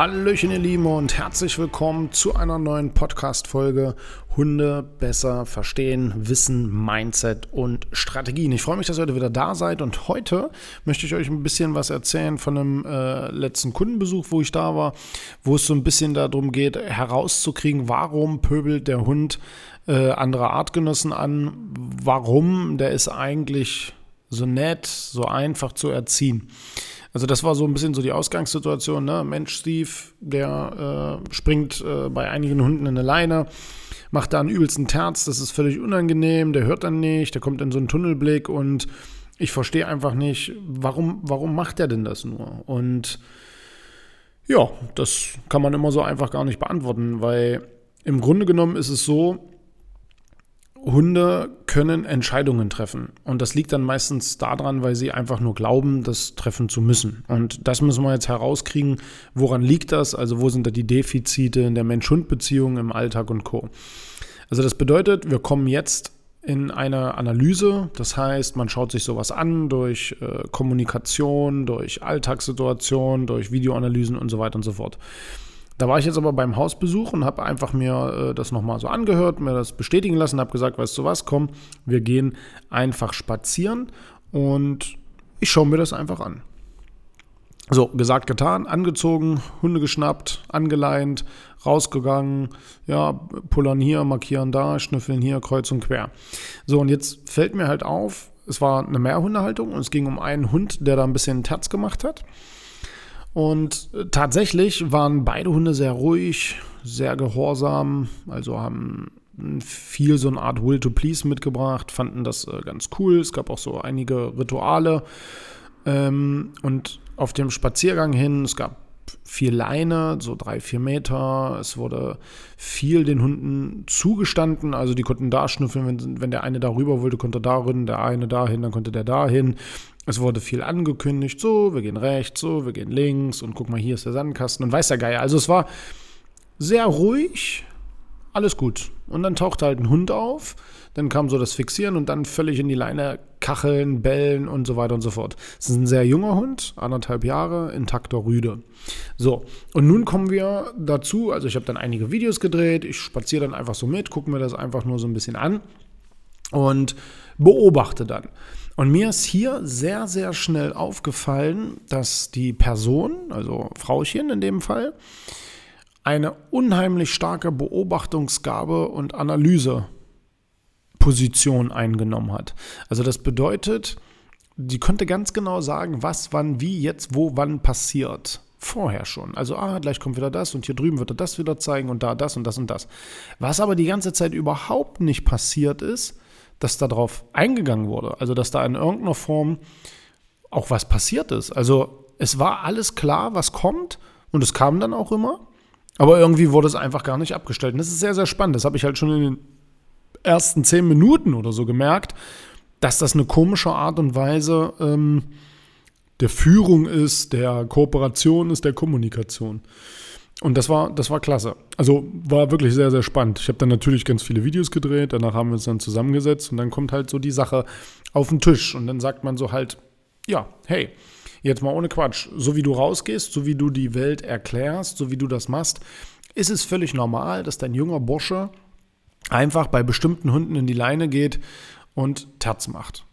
Hallöchen, ihr Lieben, und herzlich willkommen zu einer neuen Podcast-Folge Hunde besser verstehen, Wissen, Mindset und Strategien. Ich freue mich, dass ihr heute wieder da seid und heute möchte ich euch ein bisschen was erzählen von einem äh, letzten Kundenbesuch, wo ich da war, wo es so ein bisschen darum geht, herauszukriegen, warum pöbelt der Hund äh, andere Artgenossen an, warum der ist eigentlich so nett, so einfach zu erziehen. Also das war so ein bisschen so die Ausgangssituation. Ne? Mensch, Steve, der äh, springt äh, bei einigen Hunden in eine Leine, macht da einen übelsten Terz, das ist völlig unangenehm, der hört dann nicht, der kommt in so einen Tunnelblick und ich verstehe einfach nicht, warum, warum macht er denn das nur? Und ja, das kann man immer so einfach gar nicht beantworten, weil im Grunde genommen ist es so, Hunde können Entscheidungen treffen. Und das liegt dann meistens daran, weil sie einfach nur glauben, das treffen zu müssen. Und das müssen wir jetzt herauskriegen. Woran liegt das? Also wo sind da die Defizite in der Mensch-Hund-Beziehung im Alltag und Co. Also das bedeutet, wir kommen jetzt in eine Analyse. Das heißt, man schaut sich sowas an durch äh, Kommunikation, durch Alltagssituationen, durch Videoanalysen und so weiter und so fort. Da war ich jetzt aber beim Hausbesuch und habe einfach mir äh, das nochmal so angehört, mir das bestätigen lassen, habe gesagt, weißt du was, komm, wir gehen einfach spazieren und ich schaue mir das einfach an. So, gesagt, getan, angezogen, Hunde geschnappt, angeleint, rausgegangen, ja, pullern hier, markieren da, schnüffeln hier, kreuz und quer. So, und jetzt fällt mir halt auf, es war eine Mehrhundehaltung und es ging um einen Hund, der da ein bisschen Terz gemacht hat. Und äh, tatsächlich waren beide Hunde sehr ruhig, sehr gehorsam, also haben viel so eine Art Will to Please mitgebracht, fanden das äh, ganz cool. Es gab auch so einige Rituale. Ähm, und auf dem Spaziergang hin, es gab viel Leine, so drei, vier Meter. Es wurde viel den Hunden zugestanden. Also die konnten da schnüffeln, wenn, wenn der eine darüber wollte, konnte da rein, der eine dahin, dann konnte der dahin. Es wurde viel angekündigt, so, wir gehen rechts, so, wir gehen links und guck mal, hier ist der Sandkasten und weiß der Geier. Also es war sehr ruhig, alles gut. Und dann tauchte halt ein Hund auf, dann kam so das Fixieren und dann völlig in die Leine kacheln, bellen und so weiter und so fort. Es ist ein sehr junger Hund, anderthalb Jahre, intakter Rüde. So, und nun kommen wir dazu, also ich habe dann einige Videos gedreht, ich spaziere dann einfach so mit, gucke mir das einfach nur so ein bisschen an und beobachte dann. Und mir ist hier sehr, sehr schnell aufgefallen, dass die Person, also Frauchen in dem Fall, eine unheimlich starke Beobachtungsgabe und Analyseposition eingenommen hat. Also das bedeutet, die konnte ganz genau sagen, was, wann, wie, jetzt, wo, wann passiert. Vorher schon. Also, ah, gleich kommt wieder das und hier drüben wird er das wieder zeigen und da das und das und das. Was aber die ganze Zeit überhaupt nicht passiert ist, dass darauf eingegangen wurde. Also, dass da in irgendeiner Form auch was passiert ist. Also, es war alles klar, was kommt und es kam dann auch immer. Aber irgendwie wurde es einfach gar nicht abgestellt. Und das ist sehr, sehr spannend. Das habe ich halt schon in den ersten zehn Minuten oder so gemerkt, dass das eine komische Art und Weise ähm, der Führung ist, der Kooperation ist, der Kommunikation. Und das war, das war klasse. Also war wirklich sehr, sehr spannend. Ich habe dann natürlich ganz viele Videos gedreht, danach haben wir uns dann zusammengesetzt und dann kommt halt so die Sache auf den Tisch und dann sagt man so halt, ja, hey, jetzt mal ohne Quatsch, so wie du rausgehst, so wie du die Welt erklärst, so wie du das machst, ist es völlig normal, dass dein junger Bursche einfach bei bestimmten Hunden in die Leine geht und Terz macht.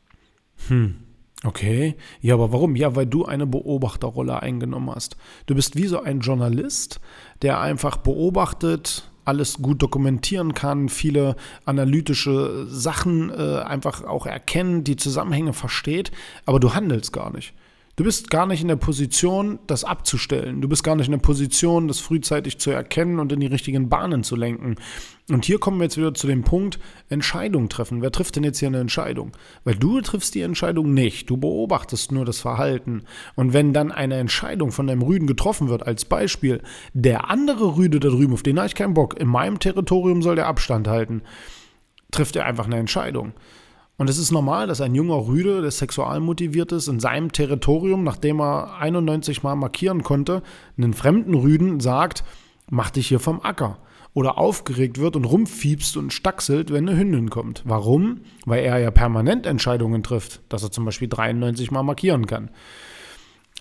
Hm, Okay, ja, aber warum? Ja, weil du eine Beobachterrolle eingenommen hast. Du bist wie so ein Journalist, der einfach beobachtet, alles gut dokumentieren kann, viele analytische Sachen äh, einfach auch erkennen, die Zusammenhänge versteht, aber du handelst gar nicht. Du bist gar nicht in der Position, das abzustellen. Du bist gar nicht in der Position, das frühzeitig zu erkennen und in die richtigen Bahnen zu lenken. Und hier kommen wir jetzt wieder zu dem Punkt, Entscheidung treffen. Wer trifft denn jetzt hier eine Entscheidung? Weil du triffst die Entscheidung nicht. Du beobachtest nur das Verhalten. Und wenn dann eine Entscheidung von deinem Rüden getroffen wird, als Beispiel, der andere Rüde da drüben, auf den habe ich keinen Bock, in meinem Territorium soll der Abstand halten, trifft er einfach eine Entscheidung. Und es ist normal, dass ein junger Rüde, der sexual motiviert ist, in seinem Territorium, nachdem er 91 Mal markieren konnte, einen fremden Rüden sagt, mach dich hier vom Acker. Oder aufgeregt wird und rumfiebst und stackselt, wenn eine Hündin kommt. Warum? Weil er ja permanent Entscheidungen trifft, dass er zum Beispiel 93 Mal markieren kann.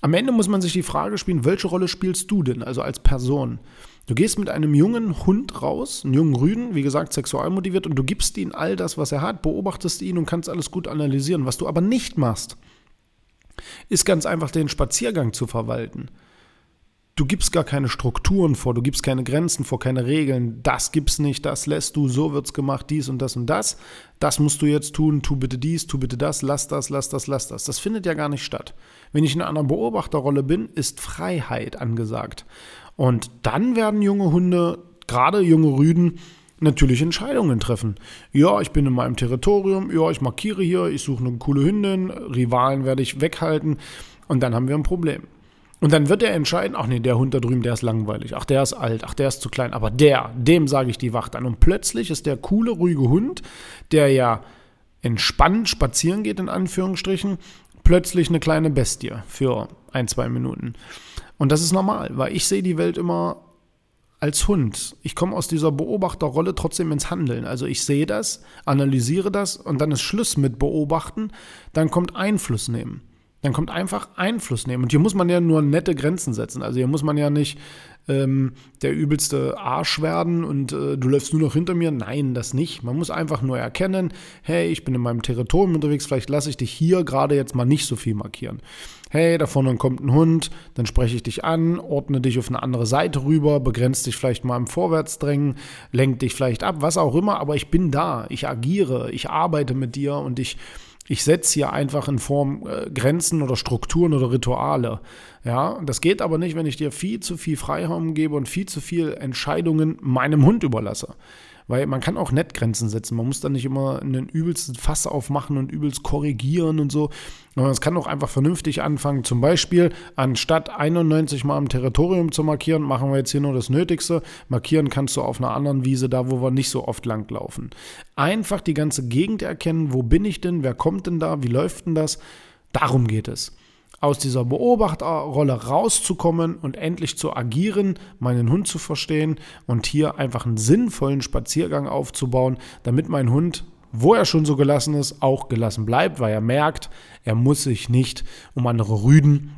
Am Ende muss man sich die Frage spielen, welche Rolle spielst du denn, also als Person? Du gehst mit einem jungen Hund raus, einen jungen Rüden, wie gesagt, sexual motiviert, und du gibst ihm all das, was er hat, beobachtest ihn und kannst alles gut analysieren. Was du aber nicht machst, ist ganz einfach den Spaziergang zu verwalten. Du gibst gar keine Strukturen vor, du gibst keine Grenzen vor, keine Regeln. Das gibt's nicht, das lässt du, so wird's gemacht, dies und das und das. Das musst du jetzt tun, tu bitte dies, tu bitte das, lass das, lass das, lass das. Das findet ja gar nicht statt. Wenn ich in einer Beobachterrolle bin, ist Freiheit angesagt. Und dann werden junge Hunde, gerade junge Rüden, natürlich Entscheidungen treffen. Ja, ich bin in meinem Territorium, ja, ich markiere hier, ich suche eine coole Hündin, Rivalen werde ich weghalten und dann haben wir ein Problem. Und dann wird er entscheiden, ach nee, der Hund da drüben, der ist langweilig, ach der ist alt, ach der ist zu klein, aber der, dem sage ich die Wacht an. Und plötzlich ist der coole, ruhige Hund, der ja entspannt spazieren geht, in Anführungsstrichen, plötzlich eine kleine Bestie für ein, zwei Minuten. Und das ist normal, weil ich sehe die Welt immer als Hund. Ich komme aus dieser Beobachterrolle trotzdem ins Handeln. Also ich sehe das, analysiere das und dann ist Schluss mit beobachten, dann kommt Einfluss nehmen. Dann kommt einfach Einfluss nehmen. Und hier muss man ja nur nette Grenzen setzen. Also hier muss man ja nicht ähm, der übelste Arsch werden und äh, du läufst nur noch hinter mir. Nein, das nicht. Man muss einfach nur erkennen, hey, ich bin in meinem Territorium unterwegs, vielleicht lasse ich dich hier gerade jetzt mal nicht so viel markieren. Hey, da vorne kommt ein Hund, dann spreche ich dich an, ordne dich auf eine andere Seite rüber, begrenze dich vielleicht mal im Vorwärtsdrängen, lenk dich vielleicht ab, was auch immer, aber ich bin da, ich agiere, ich arbeite mit dir und ich ich setze hier einfach in Form äh, Grenzen oder Strukturen oder Rituale. Ja, das geht aber nicht, wenn ich dir viel zu viel Freiraum gebe und viel zu viel Entscheidungen meinem Hund überlasse. Weil man kann auch nett Grenzen setzen. Man muss dann nicht immer einen übelsten Fass aufmachen und übelst korrigieren und so. Sondern es kann auch einfach vernünftig anfangen. Zum Beispiel, anstatt 91 Mal im Territorium zu markieren, machen wir jetzt hier nur das Nötigste. Markieren kannst du auf einer anderen Wiese, da wo wir nicht so oft langlaufen. Einfach die ganze Gegend erkennen. Wo bin ich denn? Wer kommt denn da? Wie läuft denn das? Darum geht es aus dieser Beobachterrolle rauszukommen und endlich zu agieren, meinen Hund zu verstehen und hier einfach einen sinnvollen Spaziergang aufzubauen, damit mein Hund, wo er schon so gelassen ist, auch gelassen bleibt, weil er merkt, er muss sich nicht um andere Rüden,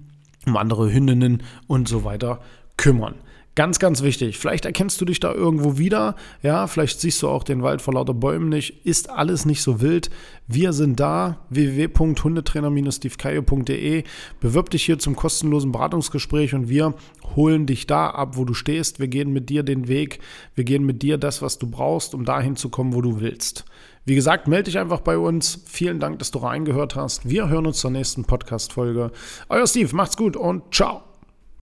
um andere Hündinnen und so weiter kümmern. Ganz, ganz wichtig. Vielleicht erkennst du dich da irgendwo wieder. Ja, vielleicht siehst du auch den Wald vor lauter Bäumen nicht. Ist alles nicht so wild. Wir sind da. www.hundetrainer-stevekayo.de. Bewirb dich hier zum kostenlosen Beratungsgespräch und wir holen dich da ab, wo du stehst. Wir gehen mit dir den Weg. Wir gehen mit dir das, was du brauchst, um dahin zu kommen, wo du willst. Wie gesagt, melde dich einfach bei uns. Vielen Dank, dass du reingehört hast. Wir hören uns zur nächsten Podcast-Folge. Euer Steve, macht's gut und ciao.